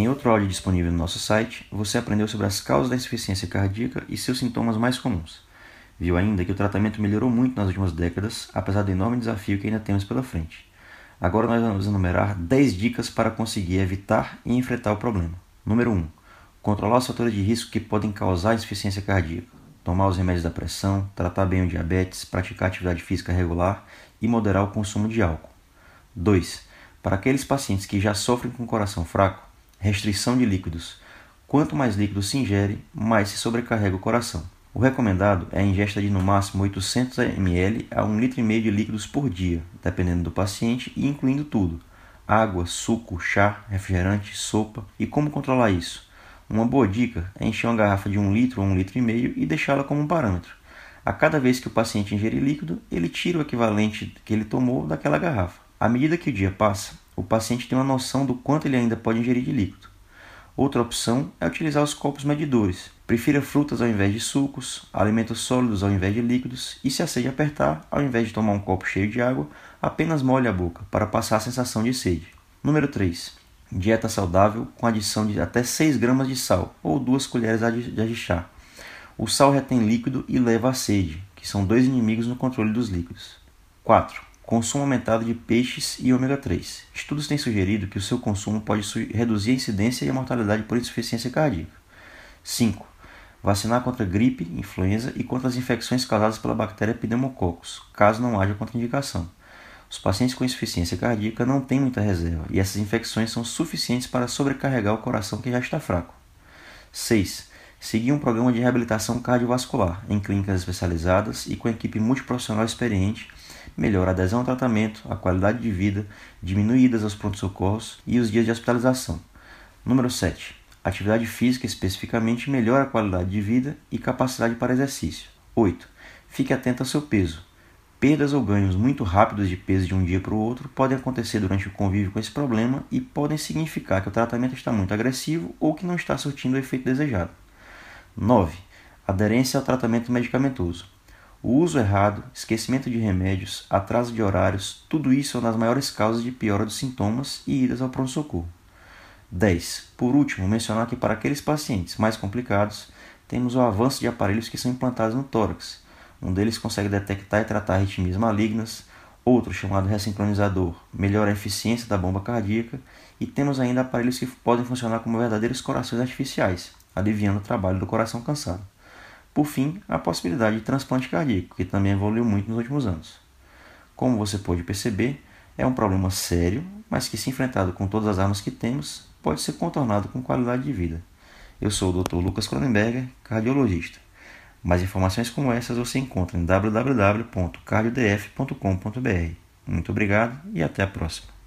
Em outro áudio disponível no nosso site, você aprendeu sobre as causas da insuficiência cardíaca e seus sintomas mais comuns. Viu ainda que o tratamento melhorou muito nas últimas décadas, apesar do enorme desafio que ainda temos pela frente. Agora nós vamos enumerar 10 dicas para conseguir evitar e enfrentar o problema. Número 1. Controlar os fatores de risco que podem causar insuficiência cardíaca. Tomar os remédios da pressão, tratar bem o diabetes, praticar atividade física regular e moderar o consumo de álcool. 2. Para aqueles pacientes que já sofrem com coração fraco, restrição de líquidos. Quanto mais líquido se ingere, mais se sobrecarrega o coração. O recomendado é a ingesta de no máximo 800 ml a 1,5 litro de líquidos por dia, dependendo do paciente e incluindo tudo: água, suco, chá, refrigerante, sopa. E como controlar isso? Uma boa dica é encher uma garrafa de 1 litro ou 1 litro e e deixá-la como um parâmetro. A cada vez que o paciente ingerir líquido, ele tira o equivalente que ele tomou daquela garrafa. À medida que o dia passa, o paciente tem uma noção do quanto ele ainda pode ingerir de líquido. Outra opção é utilizar os copos medidores. Prefira frutas ao invés de sucos, alimentos sólidos ao invés de líquidos e, se a sede apertar, ao invés de tomar um copo cheio de água, apenas molhe a boca para passar a sensação de sede. Número 3. Dieta saudável com adição de até 6 gramas de sal ou 2 colheres de chá. O sal retém líquido e leva à sede, que são dois inimigos no controle dos líquidos. 4 consumo aumentado de peixes e ômega 3. Estudos têm sugerido que o seu consumo pode reduzir a incidência e a mortalidade por insuficiência cardíaca. 5. Vacinar contra gripe, influenza e contra as infecções causadas pela bactéria Pneumococcus, caso não haja contraindicação. Os pacientes com insuficiência cardíaca não têm muita reserva e essas infecções são suficientes para sobrecarregar o coração que já está fraco. 6. Seguir um programa de reabilitação cardiovascular em clínicas especializadas e com equipe multiprofissional experiente melhora a adesão ao tratamento, a qualidade de vida, diminuídas os prontos-socorros e os dias de hospitalização. Número 7. Atividade física especificamente melhora a qualidade de vida e capacidade para exercício. 8. Fique atento ao seu peso. Perdas ou ganhos muito rápidos de peso de um dia para o outro podem acontecer durante o convívio com esse problema e podem significar que o tratamento está muito agressivo ou que não está surtindo o efeito desejado. 9. Aderência ao tratamento medicamentoso. O uso errado, esquecimento de remédios, atraso de horários, tudo isso são das maiores causas de piora dos sintomas e idas ao pronto-socorro. 10. Por último, mencionar que para aqueles pacientes mais complicados, temos o avanço de aparelhos que são implantados no tórax. Um deles consegue detectar e tratar arritmias malignas, outro, chamado ressincronizador, melhora a eficiência da bomba cardíaca, e temos ainda aparelhos que podem funcionar como verdadeiros corações artificiais, aliviando o trabalho do coração cansado. Por fim, a possibilidade de transplante cardíaco, que também evoluiu muito nos últimos anos. Como você pode perceber, é um problema sério, mas que, se enfrentado com todas as armas que temos, pode ser contornado com qualidade de vida. Eu sou o Dr. Lucas Cronenberger, cardiologista. Mais informações como essas você encontra em www.cardiodf.com.br. Muito obrigado e até a próxima.